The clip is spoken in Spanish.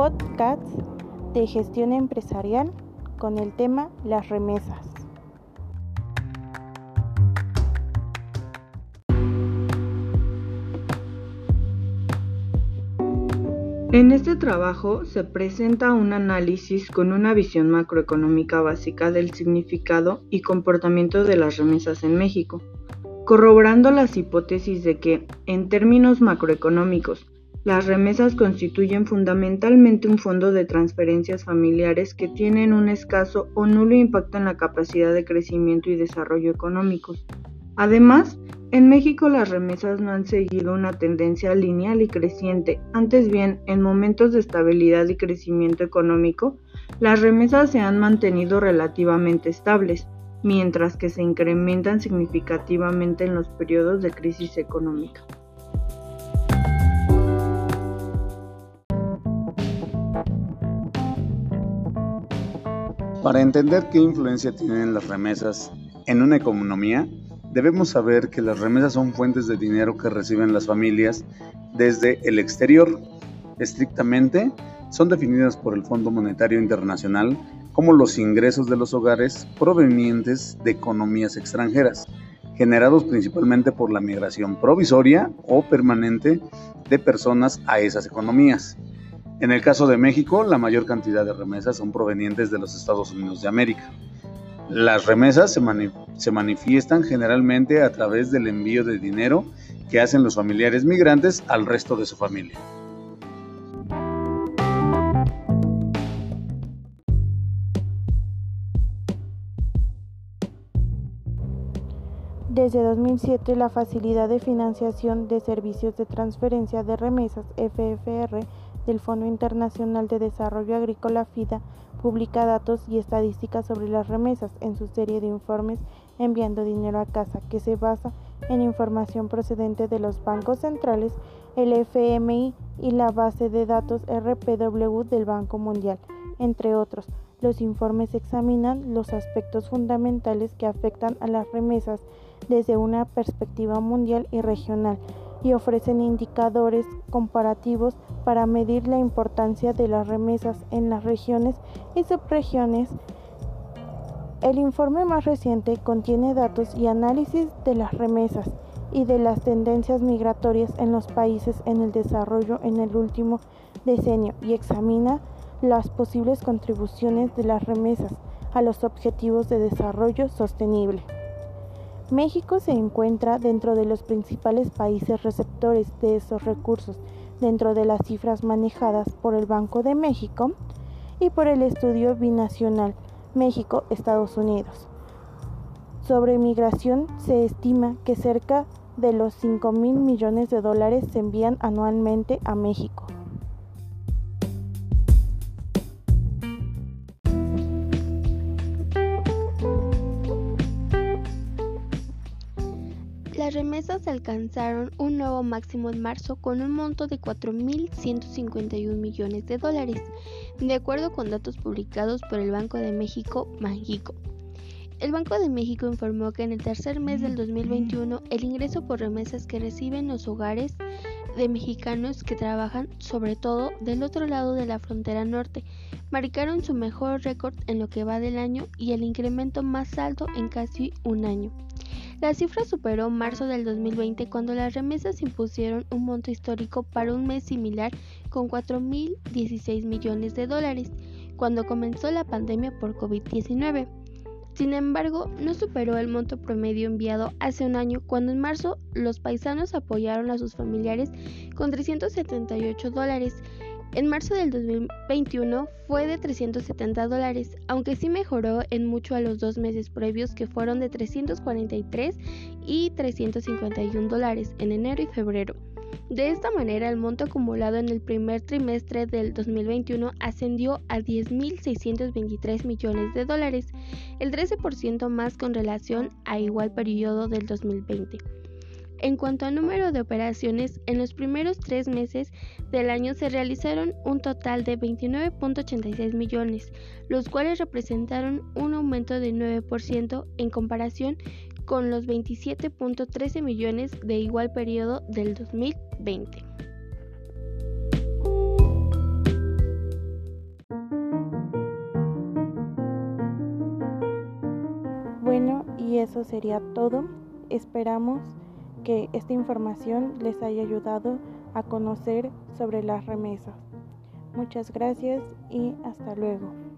podcast de gestión empresarial con el tema las remesas. En este trabajo se presenta un análisis con una visión macroeconómica básica del significado y comportamiento de las remesas en México, corroborando las hipótesis de que, en términos macroeconómicos, las remesas constituyen fundamentalmente un fondo de transferencias familiares que tienen un escaso o nulo impacto en la capacidad de crecimiento y desarrollo económicos. Además, en México las remesas no han seguido una tendencia lineal y creciente, antes bien, en momentos de estabilidad y crecimiento económico, las remesas se han mantenido relativamente estables, mientras que se incrementan significativamente en los periodos de crisis económica. Para entender qué influencia tienen las remesas en una economía, Debemos saber que las remesas son fuentes de dinero que reciben las familias desde el exterior. Estrictamente, son definidas por el Fondo Monetario Internacional como los ingresos de los hogares provenientes de economías extranjeras, generados principalmente por la migración provisoria o permanente de personas a esas economías. En el caso de México, la mayor cantidad de remesas son provenientes de los Estados Unidos de América. Las remesas se, manifiestan generalmente a través del envío de dinero que hacen los familiares migrantes al resto de su familia. Desde 2007, la Facilidad de Financiación de Servicios de Transferencia de Remesas, FFR, del Fondo Internacional de Desarrollo Agrícola FIDA, publica datos y estadísticas sobre las remesas en su serie de informes Enviando dinero a casa, que se basa en información procedente de los bancos centrales, el FMI y la base de datos RPW del Banco Mundial, entre otros. Los informes examinan los aspectos fundamentales que afectan a las remesas desde una perspectiva mundial y regional y ofrecen indicadores comparativos para medir la importancia de las remesas en las regiones y subregiones. El informe más reciente contiene datos y análisis de las remesas y de las tendencias migratorias en los países en el desarrollo en el último decenio y examina las posibles contribuciones de las remesas a los objetivos de desarrollo sostenible. México se encuentra dentro de los principales países receptores de esos recursos, dentro de las cifras manejadas por el Banco de México y por el estudio binacional México-Estados Unidos. Sobre migración se estima que cerca de los 5 mil millones de dólares se envían anualmente a México. Las remesas alcanzaron un nuevo máximo en marzo con un monto de 4.151 millones de dólares, de acuerdo con datos publicados por el Banco de México, México. El Banco de México informó que en el tercer mes del 2021 el ingreso por remesas que reciben los hogares de mexicanos que trabajan sobre todo del otro lado de la frontera norte marcaron su mejor récord en lo que va del año y el incremento más alto en casi un año. La cifra superó marzo del 2020 cuando las remesas impusieron un monto histórico para un mes similar con 4.016 millones de dólares, cuando comenzó la pandemia por COVID-19. Sin embargo, no superó el monto promedio enviado hace un año cuando en marzo los paisanos apoyaron a sus familiares con 378 dólares en marzo del 2021 fue de 370 dólares, aunque sí mejoró en mucho a los dos meses previos que fueron de 343 y 351 dólares en enero y febrero. De esta manera, el monto acumulado en el primer trimestre del 2021 ascendió a 10.623 millones de dólares, el 13% más con relación a igual periodo del 2020. En cuanto a número de operaciones, en los primeros tres meses del año se realizaron un total de 29.86 millones, los cuales representaron un aumento de 9% en comparación con los 27.13 millones de igual periodo del 2020. Bueno, y eso sería todo. Esperamos que esta información les haya ayudado a conocer sobre las remesas. Muchas gracias y hasta luego.